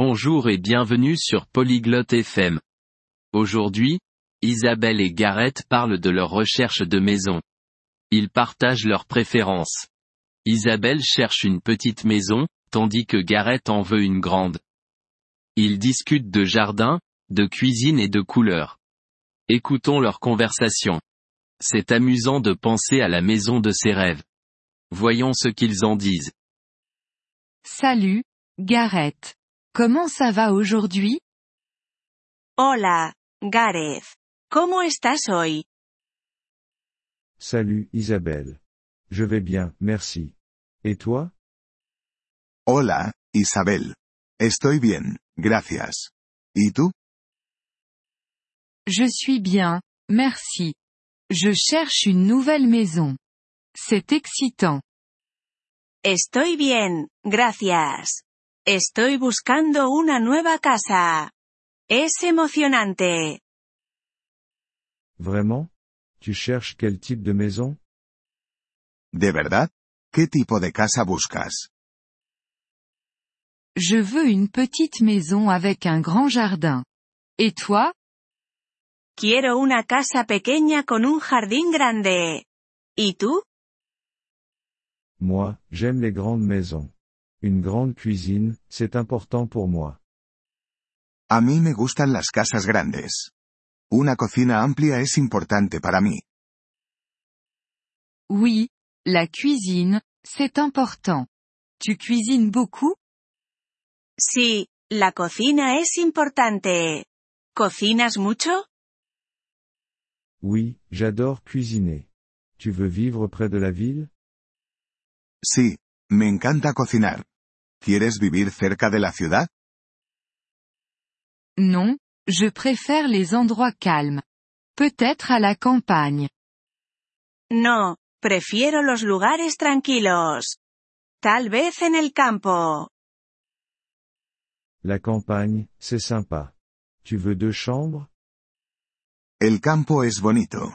Bonjour et bienvenue sur Polyglotte FM. Aujourd'hui, Isabelle et Gareth parlent de leur recherche de maison. Ils partagent leurs préférences. Isabelle cherche une petite maison, tandis que Gareth en veut une grande. Ils discutent de jardin, de cuisine et de couleurs. Écoutons leur conversation. C'est amusant de penser à la maison de ses rêves. Voyons ce qu'ils en disent. Salut, Gareth. Comment ça va aujourd'hui? Hola, Gareth. ¿Cómo estás hoy? Salut Isabelle. Je vais bien, merci. Et toi? Hola, Isabel. Estoy bien, gracias. ¿Y tú? Je suis bien, merci. Je cherche une nouvelle maison. C'est excitant. Estoy bien, gracias. Estoy buscando una nueva casa. Es emocionante. Vraiment? Tu cherches quel type de maison? ¿De verdad? ¿Qué tipo de casa buscas? Je veux une petite maison avec un grand jardin. Et toi? Quiero una casa pequeña con un jardín grande. ¿Y tú? Moi, j'aime les grandes maisons. Une grande cuisine, c'est important pour moi. A mí me gustan las casas grandes. Una cocina amplia es importante para mí. Oui, la cuisine, c'est important. Tu cuisines beaucoup? Sí, la cocina es importante. ¿Cocinas mucho? Oui, j'adore cuisiner. Tu veux vivre près de la ville? Sí, me encanta cocinar. ¿Quieres vivir cerca de la ciudad? Non, je préfère les endroits calmes. Peut-être à la campagne. No, prefiero los lugares tranquilos. Tal vez en el campo. La campagne, c'est sympa. Tu veux deux chambres? El campo es bonito.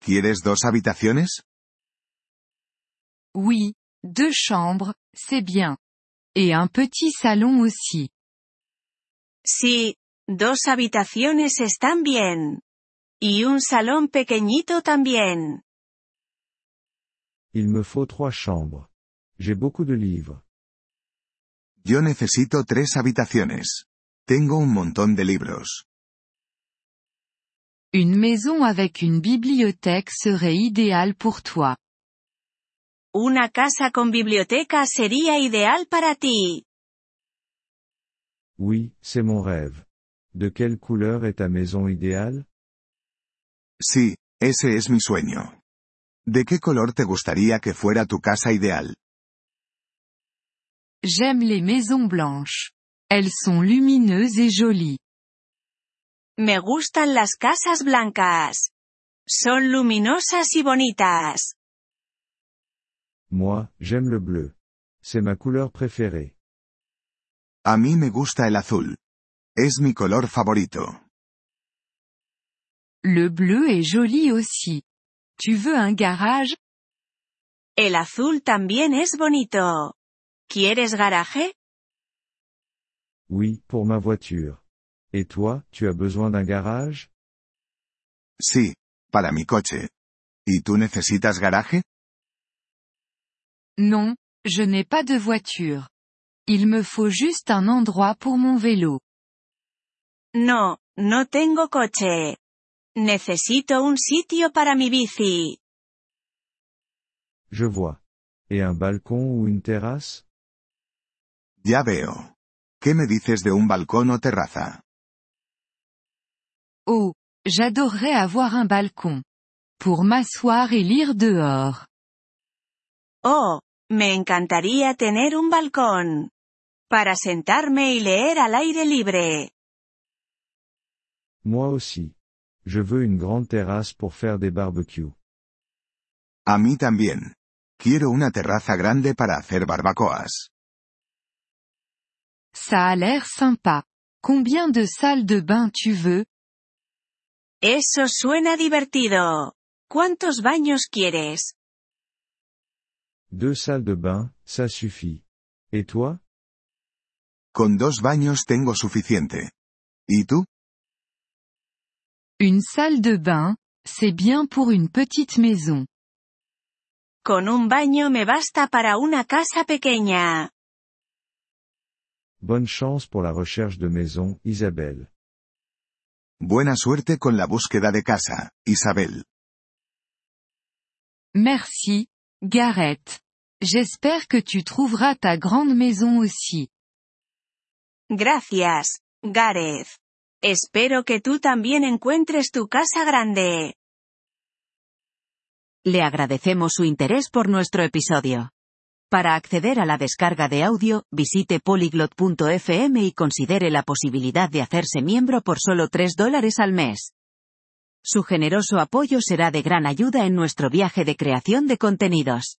¿Quieres dos habitaciones? Oui, deux chambres, c'est bien. Et un petit salon aussi. Sí, dos habitaciones están bien. Y un salón pequeñito también. Il me faut trois chambres. J'ai beaucoup de livres. Yo necesito tres habitaciones. Tengo un montón de libros. Une maison avec une bibliothèque serait idéale pour toi. Una casa con biblioteca sería ideal para ti. Oui, c'est mon rêve. De quelle couleur est ta maison idéale Sí, ese es mi sueño. ¿De qué color te gustaría que fuera tu casa ideal? J'aime les maisons blanches. Elles sont lumineuses et jolies. Me gustan las casas blancas. Son luminosas y bonitas. Moi, j'aime le bleu. C'est ma couleur préférée. A mí me gusta el azul. Es mi color favorito. Le bleu est joli aussi. Tu veux un garage? El azul también es bonito. ¿Quieres garaje? Oui, pour ma voiture. Et toi, tu as besoin d'un garage? Sí, para mi coche. ¿Y tú necesitas garaje? Non, je n'ai pas de voiture. Il me faut juste un endroit pour mon vélo. No, no tengo coche. Necesito un sitio para mi bici. Je vois. Et un balcon ou une terrasse? Ya veo. ¿Qué me dices de un balcón o terraza? Oh, j'adorerais avoir un balcon. Pour m'asseoir et lire dehors. Oh, me encantaría tener un balcón. Para sentarme y leer al aire libre. Moi aussi. Je veux une grande terrasse pour faire des barbecues. A mí también. Quiero una terraza grande para hacer barbacoas. Ça a l'air sympa. Combien de salles de bain tu veux Eso suena divertido. ¿Cuántos baños quieres? Deux salles de bain, ça suffit. Et toi? Con dos baños tengo suficiente. ¿Y tú? Une salle de bain, c'est bien pour une petite maison. Con un baño me basta para una casa pequeña. Bonne chance pour la recherche de maison, Isabelle. Buena suerte con la búsqueda de casa, Isabel. Merci, Gareth. J'espère que tu trouveras ta grande maison aussi. Gracias, Gareth. Espero que tú también encuentres tu casa grande. Le agradecemos su interés por nuestro episodio. Para acceder a la descarga de audio, visite polyglot.fm y considere la posibilidad de hacerse miembro por solo 3 dólares al mes. Su generoso apoyo será de gran ayuda en nuestro viaje de creación de contenidos.